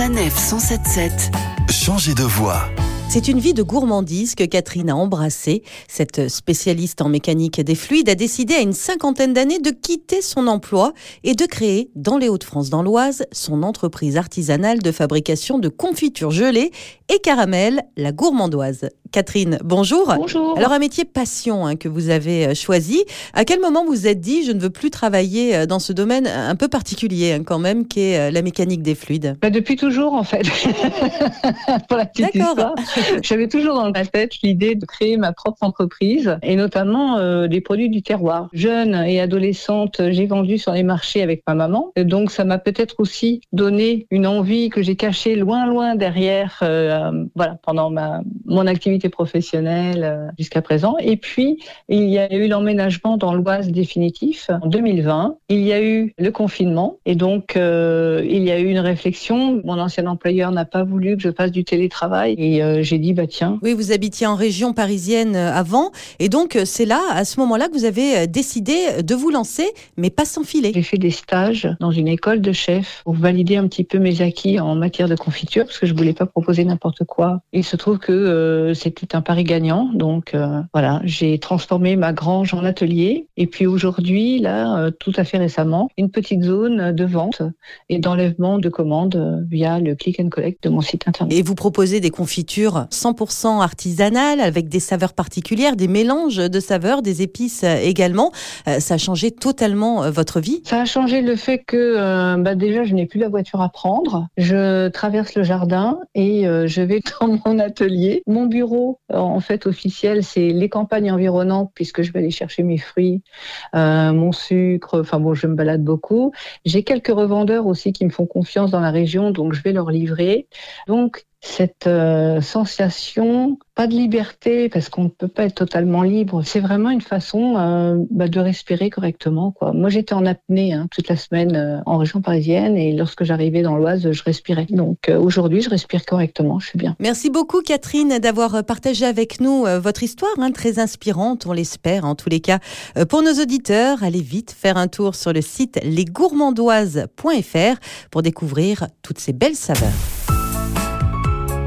Sanef 177. Changez de voix. C'est une vie de gourmandise que Catherine a embrassée. Cette spécialiste en mécanique des fluides a décidé à une cinquantaine d'années de quitter son emploi et de créer, dans les Hauts-de-France, dans l'Oise, son entreprise artisanale de fabrication de confitures gelées et caramel, la gourmandoise. Catherine, bonjour. Bonjour. Alors un métier passion hein, que vous avez euh, choisi. À quel moment vous vous êtes dit je ne veux plus travailler euh, dans ce domaine un peu particulier hein, quand même, qui est euh, la mécanique des fluides? Bah, depuis toujours en fait. Pour la petite D'accord. histoire. J'avais toujours dans ma tête l'idée de créer ma propre entreprise et notamment euh, des produits du terroir. Jeune et adolescente, j'ai vendu sur les marchés avec ma maman. Donc ça m'a peut-être aussi donné une envie que j'ai cachée loin loin derrière euh, voilà pendant ma mon activité professionnelle euh, jusqu'à présent. Et puis il y a eu l'emménagement dans l'Oise définitif en 2020. Il y a eu le confinement et donc il y a eu une réflexion. Mon ancien employeur n'a pas voulu que je fasse du télétravail et j'ai dit bah tiens. Oui, vous habitiez en région parisienne euh, avant, et donc euh, c'est là, à ce moment-là, que vous avez euh, décidé de vous lancer, mais pas sans filet. J'ai fait des stages dans une école de chef pour valider un petit peu mes acquis en matière de confiture parce que je voulais pas proposer n'importe quoi. Il se trouve que euh, c'était un pari gagnant, donc euh, voilà, j'ai transformé ma grange en atelier et puis aujourd'hui, là, euh, tout à fait récemment, une petite zone de vente et d'enlèvement de commandes via le click and collect de mon site internet. Et vous proposez des confitures 100% artisanales avec des saveurs particulières, des mélanges de saveurs, des épices également. Euh, ça a changé totalement euh, votre vie. Ça a changé le fait que euh, bah déjà je n'ai plus la voiture à prendre. Je traverse le jardin et je vais dans mon atelier. Mon bureau en fait officiel c'est les campagnes environnantes puisque je vais aller chercher mes fruits, mon sucre. Enfin bon je me balade beaucoup. J'ai quelques revendeurs aussi qui me font confiance dans la région donc je vais leur livrer. Donc cette euh, sensation, pas de liberté parce qu'on ne peut pas être totalement libre. C'est vraiment une façon euh, bah, de respirer correctement. Moi, j'étais en apnée hein, toute la semaine euh, en région parisienne et lorsque j'arrivais dans l'Oise, je respirais. Donc aujourd'hui, je respire correctement. Je suis bien. Merci beaucoup Catherine d'avoir partagé avec nous votre histoire, hein, très inspirante, on l'espère en tous les cas. Pour nos auditeurs, allez vite faire un tour sur le site lesgourmandoises.fr pour découvrir toutes ces belles saveurs.